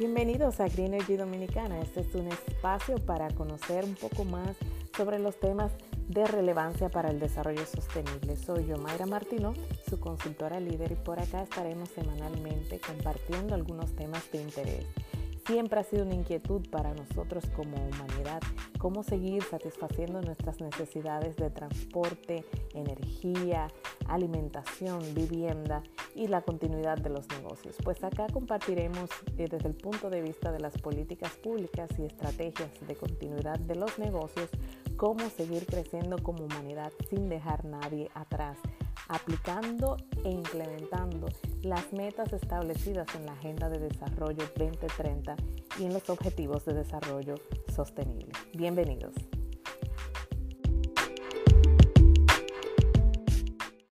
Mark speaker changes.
Speaker 1: Bienvenidos a Green Energy Dominicana. Este es un espacio para conocer un poco más sobre los temas de relevancia para el desarrollo sostenible. Soy yo, Mayra Martino, su consultora líder, y por acá estaremos semanalmente compartiendo algunos temas de interés. Siempre ha sido una inquietud para nosotros como humanidad cómo seguir satisfaciendo nuestras necesidades de transporte, energía, alimentación, vivienda y la continuidad de los negocios. Pues acá compartiremos eh, desde el punto de vista de las políticas públicas y estrategias de continuidad de los negocios cómo seguir creciendo como humanidad sin dejar nadie atrás aplicando e implementando las metas establecidas en la Agenda de Desarrollo 2030 y en los Objetivos de Desarrollo Sostenible. Bienvenidos.